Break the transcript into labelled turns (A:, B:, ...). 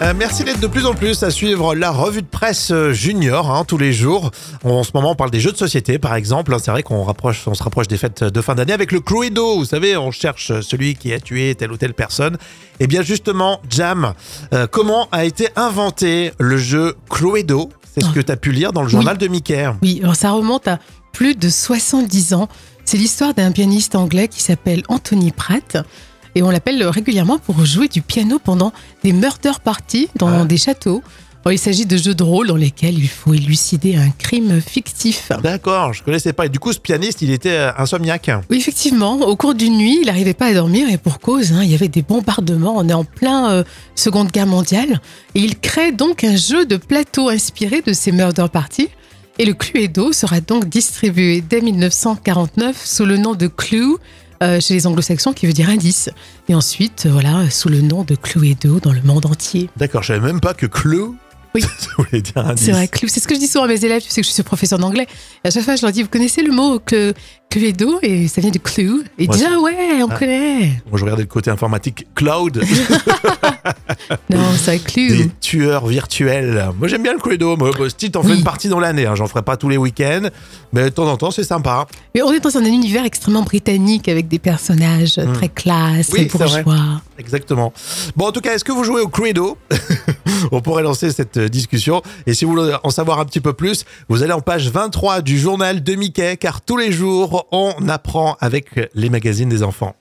A: Euh, merci d'être de plus en plus à suivre la revue de presse euh, junior hein, tous les jours. En ce moment, on parle des jeux de société, par exemple. C'est vrai qu'on rapproche, on se rapproche des fêtes de fin d'année avec le Cluedo. Vous savez, on cherche celui qui a tué telle ou telle personne. Et bien justement, Jam, euh, comment a été inventé le jeu Cluedo? C'est ce que tu as pu lire dans le journal de Mickey.
B: Oui, alors ça remonte à plus de 70 ans. C'est l'histoire d'un pianiste anglais qui s'appelle Anthony Pratt. Et on l'appelle régulièrement pour jouer du piano pendant des murder parties dans
A: Ah.
B: des châteaux. Alors, il s'agit de jeux de rôle dans lesquels il faut élucider un crime fictif.
A: D'accord, je connaissais pas. Et du coup, ce pianiste, il était euh, insomniaque.
B: Oui, effectivement, au cours d'une nuit, il n'arrivait pas à dormir et pour cause, hein, il y avait des bombardements. On est en plein euh, Seconde Guerre mondiale et il crée donc un jeu de plateau inspiré de ces murder parties. Et le Cluedo sera donc distribué dès 1949 sous le nom de Clue euh, chez les anglo-saxons qui veut dire indice. Et ensuite, euh, voilà, sous le nom de Cluedo dans le monde entier.
A: D'accord, je savais même pas que Clue,
B: Oui.
A: ça dire indice.
B: C'est vrai, c'est ce que je dis souvent à mes élèves, tu sais que je suis professeur d'anglais. À chaque fois, je leur dis, vous connaissez le mot que, Cluedo Et ça vient de Clue. Et ils
A: Ouais,
B: on
A: Ah.
B: connaît.
A: Moi, je regardais le côté informatique. Cloud,
B: Non, c'est vrai, Clue.
A: des tueurs virtuels. Moi, j'aime bien le Cluedo. Moi, si t'en fais
B: Oui.
A: une partie dans l'année, hein. j'en ferai pas tous les week-ends, mais de temps en temps, c'est sympa.
B: Mais on est dans un univers extrêmement britannique avec des personnages
A: Hmm.
B: très classe,
A: Oui,
B: très bourgeois.
A: Exactement. Bon, en tout cas, est-ce que vous jouez au Cluedo? On pourrait lancer cette euh, discussion. Et si vous voulez en savoir un petit peu plus, vous allez en page 23 du journal de Mickey, car tous les jours, on apprend avec les magazines des enfants.